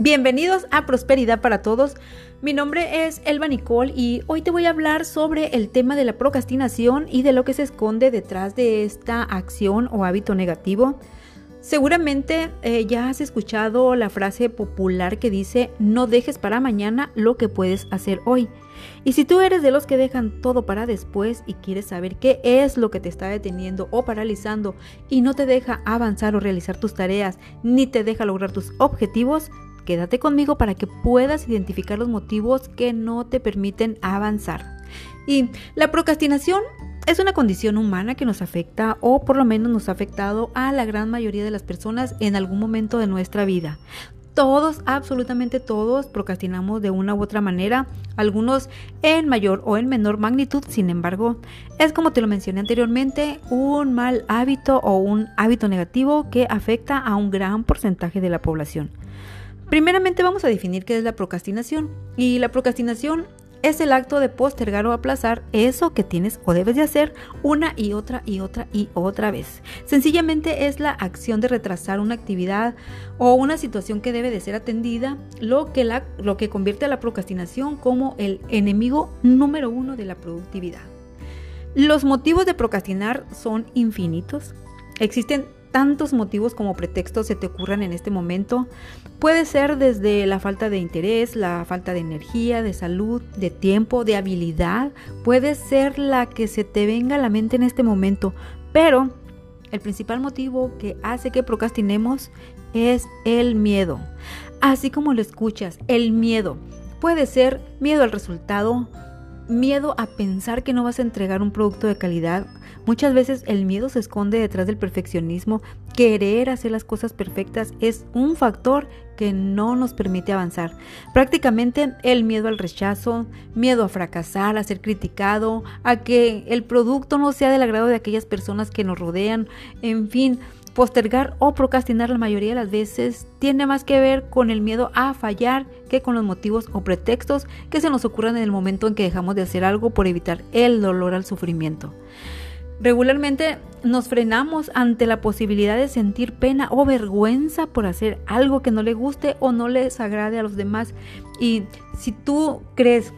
Bienvenidos a Prosperidad para Todos. Mi nombre es Elba Nicole y hoy te voy a hablar sobre el tema de la procrastinación y de lo que se esconde detrás de esta acción o hábito negativo. Seguramente eh, ya has escuchado la frase popular que dice no dejes para mañana lo que puedes hacer hoy. Y si tú eres de los que dejan todo para después y quieres saber qué es lo que te está deteniendo o paralizando y no te deja avanzar o realizar tus tareas, ni te deja lograr tus objetivos, quédate conmigo para que puedas identificar los motivos que no te permiten avanzar. Y la procrastinación es una condición humana que nos afecta o por lo menos nos ha afectado a la gran mayoría de las personas en algún momento de nuestra vida. Todos, absolutamente todos, procrastinamos de una u otra manera, algunos en mayor o en menor magnitud, sin embargo, es como te lo mencioné anteriormente, un mal hábito o un hábito negativo que afecta a un gran porcentaje de la población. Primeramente vamos a definir qué es la procrastinación. Y la procrastinación es el acto de postergar o aplazar eso que tienes o debes de hacer una y otra y otra y otra vez. Sencillamente es la acción de retrasar una actividad o una situación que debe de ser atendida, lo que, la, lo que convierte a la procrastinación como el enemigo número uno de la productividad. Los motivos de procrastinar son infinitos. Existen tantos motivos como pretextos se te ocurran en este momento. Puede ser desde la falta de interés, la falta de energía, de salud, de tiempo, de habilidad. Puede ser la que se te venga a la mente en este momento. Pero el principal motivo que hace que procrastinemos es el miedo. Así como lo escuchas, el miedo. Puede ser miedo al resultado, miedo a pensar que no vas a entregar un producto de calidad. Muchas veces el miedo se esconde detrás del perfeccionismo. Querer hacer las cosas perfectas es un factor que no nos permite avanzar. Prácticamente el miedo al rechazo, miedo a fracasar, a ser criticado, a que el producto no sea del agrado de aquellas personas que nos rodean, en fin, Postergar o procrastinar la mayoría de las veces tiene más que ver con el miedo a fallar que con los motivos o pretextos que se nos ocurran en el momento en que dejamos de hacer algo por evitar el dolor al sufrimiento. Regularmente nos frenamos ante la posibilidad de sentir pena o vergüenza por hacer algo que no le guste o no les agrade a los demás. Y si tú crees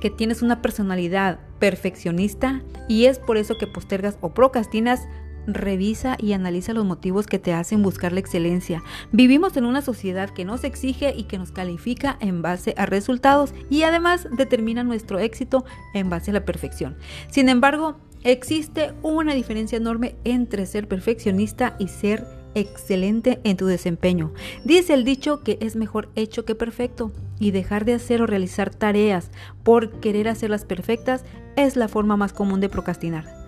que tienes una personalidad perfeccionista y es por eso que postergas o procrastinas, revisa y analiza los motivos que te hacen buscar la excelencia. Vivimos en una sociedad que nos exige y que nos califica en base a resultados y además determina nuestro éxito en base a la perfección. Sin embargo, existe una diferencia enorme entre ser perfeccionista y ser excelente en tu desempeño. Dice el dicho que es mejor hecho que perfecto y dejar de hacer o realizar tareas por querer hacerlas perfectas es la forma más común de procrastinar.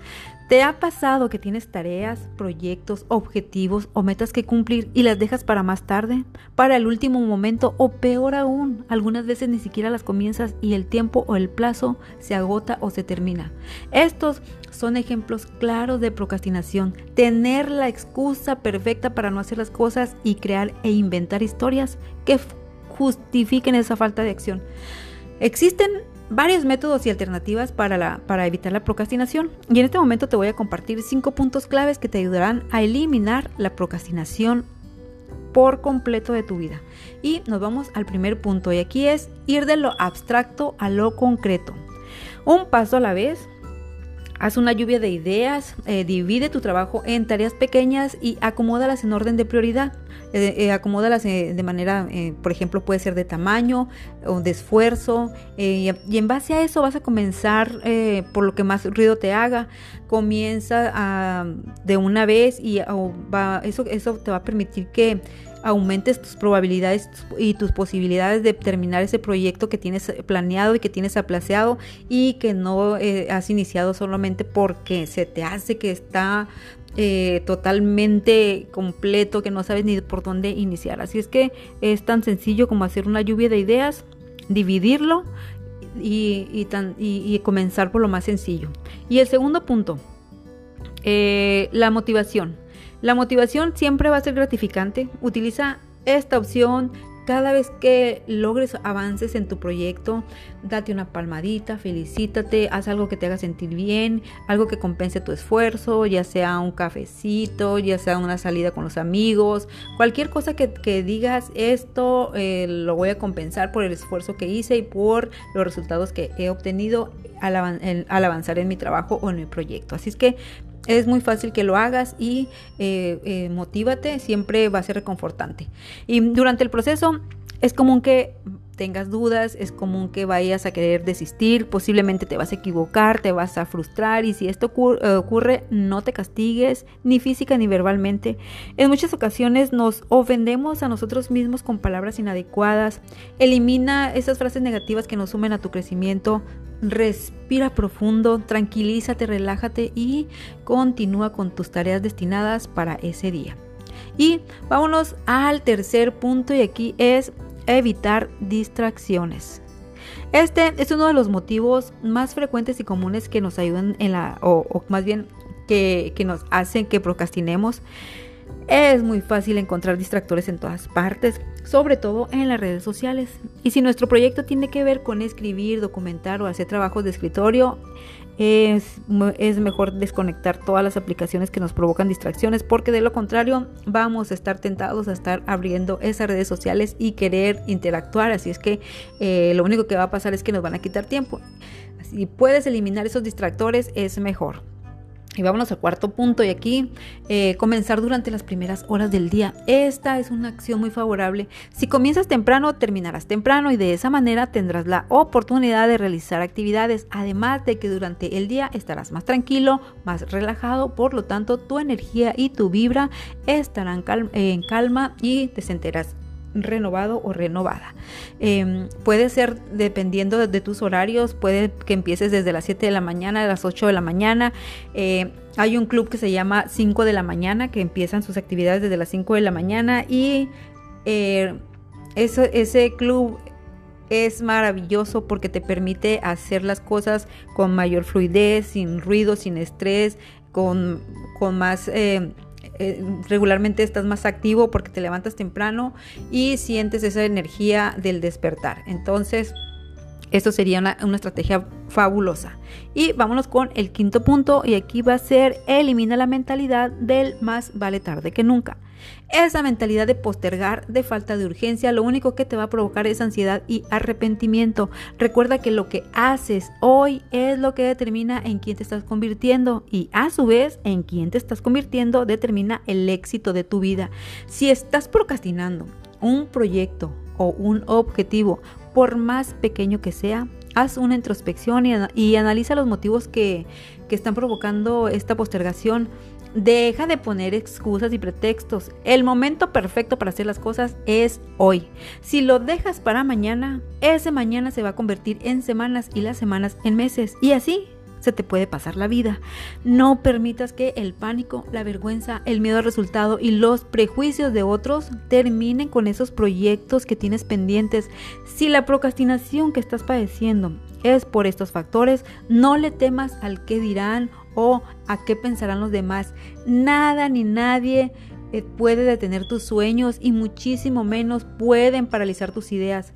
¿Te ha pasado que tienes tareas, proyectos, objetivos o metas que cumplir y las dejas para más tarde, para el último momento o peor aún, algunas veces ni siquiera las comienzas y el tiempo o el plazo se agota o se termina? Estos son ejemplos claros de procrastinación, tener la excusa perfecta para no hacer las cosas y crear e inventar historias que justifiquen esa falta de acción. Existen varios métodos y alternativas para, para evitar la procrastinación y en este momento te voy a compartir cinco puntos claves que te ayudarán a eliminar la procrastinación por completo de tu vida. Y nos vamos al primer punto y aquí es ir de lo abstracto a lo concreto. Un paso a la vez, Haz una lluvia de ideas, eh, divide tu trabajo en tareas pequeñas y acomódalas en orden de prioridad. Eh, eh, acomódalas de manera, por ejemplo, puede ser de tamaño o de esfuerzo. Y, en base a eso vas a comenzar por lo que más ruido te haga. Comienza de una vez y eso te va a permitir que aumentes tus probabilidades y tus posibilidades de terminar ese proyecto que tienes planeado y que tienes aplaceado y que no eh, has iniciado solamente porque se te hace que está eh, totalmente completo, que no sabes ni por dónde iniciar. Así es que es tan sencillo como hacer una lluvia de ideas, dividirlo y, comenzar por lo más sencillo. Y el segundo punto, eh, la motivación. La motivación siempre va a ser gratificante. Utiliza esta opción cada vez que logres avances en tu proyecto, date una palmadita, felicítate, haz algo que te haga sentir bien, algo que compense tu esfuerzo, ya sea un cafecito, ya sea una salida con los amigos, cualquier cosa que, digas, esto eh, lo voy a compensar por el esfuerzo que hice y por los resultados que he obtenido al, avanzar en mi trabajo o en mi proyecto. Así es que es muy fácil que lo hagas y eh, eh, motívate, siempre va a ser reconfortante. Y durante el proceso es común que tengas dudas, es común que vayas a querer desistir, posiblemente te vas a equivocar, te vas a frustrar y si esto eh, ocurre, no te castigues, ni física ni verbalmente. En muchas ocasiones nos ofendemos a nosotros mismos con palabras inadecuadas. Elimina esas frases negativas que nos sumen a tu crecimiento. Respira profundo, tranquilízate, relájate y continúa con tus tareas destinadas para ese día. Y vámonos al tercer punto y aquí es evitar distracciones. Este es uno de los motivos más frecuentes y comunes que nos ayudan en la, o, más bien que, que nos hacen que procrastinemos. Es muy fácil encontrar distractores en todas partes, sobre todo en las redes sociales. Y si nuestro proyecto tiene que ver con escribir, documentar o hacer trabajos de escritorio, es, mejor desconectar todas las aplicaciones que nos provocan distracciones porque de lo contrario vamos a estar tentados a estar abriendo esas redes sociales y querer interactuar. Así es que eh, lo único que va a pasar es que nos van a quitar tiempo. Si puedes eliminar esos distractores es mejor. Y vámonos al cuarto punto y aquí eh, comenzar durante las primeras horas del día. Esta es una acción muy favorable. Si comienzas temprano, terminarás temprano y de esa manera tendrás la oportunidad de realizar actividades. Además de que durante el día estarás más tranquilo, más relajado, por lo tanto tu energía y tu vibra estarán en calma y te sentirás renovado o renovada. Em, puede ser dependiendo de, tus horarios, puede que empieces desde las 7 de la mañana, a las 8 de la mañana. Eh, hay un club que se llama 5 de la mañana, que empiezan sus actividades desde las 5 de la mañana y eh, ese club es maravilloso porque te permite hacer las cosas con mayor fluidez, sin ruido, sin estrés, con, con más... Eh, eh, regularmente estás más activo porque te levantas temprano y sientes esa energía del despertar. Entonces, esto sería una, una, estrategia fabulosa. Y vámonos con el quinto punto y aquí va a ser elimina la mentalidad del más vale tarde que nunca. Esa mentalidad de postergar, de falta de urgencia, lo único que te va a provocar es ansiedad y arrepentimiento. Recuerda que lo que haces hoy es lo que determina en quién te estás convirtiendo y a su vez en quién te estás convirtiendo determina el éxito de tu vida. Si estás procrastinando un proyecto o un objetivo, por más pequeño que sea, haz una introspección y, analiza los motivos que, que están provocando esta postergación Deja de poner excusas y pretextos. El momento perfecto para hacer las cosas es hoy. Si lo dejas para mañana, ese mañana se va a convertir en semanas y las semanas en meses. Y así se te puede pasar la vida. No permitas que el pánico, la vergüenza, el miedo al resultado y los prejuicios de otros terminen con esos proyectos que tienes pendientes. Si la procrastinación que estás padeciendo es por estos factores, no le temas al qué dirán o a qué pensarán los demás. Nada ni nadie eh, puede detener tus sueños y muchísimo menos pueden paralizar tus ideas.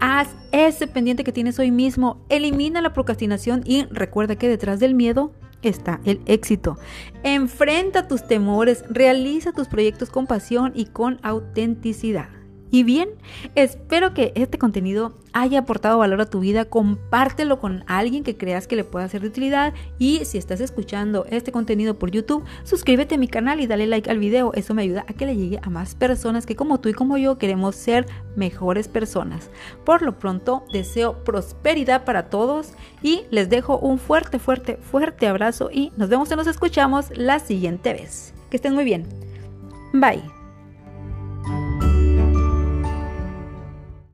Haz ese pendiente que tienes hoy mismo, elimina la procrastinación y recuerda que detrás del miedo está el éxito. Enfrenta tus temores, realiza tus proyectos con pasión y con autenticidad. Y bien, espero que este contenido haya aportado valor a tu vida. Compártelo con alguien que creas que le pueda ser de utilidad. Y si estás escuchando este contenido por YouTube, suscríbete a mi canal y dale like al video. Eso me ayuda a que le llegue a más personas que como tú y como yo queremos ser mejores personas. Por lo pronto, deseo prosperidad para todos y les dejo un fuerte, fuerte, fuerte abrazo y nos vemos y nos escuchamos la siguiente vez. Que estén muy bien. Bye.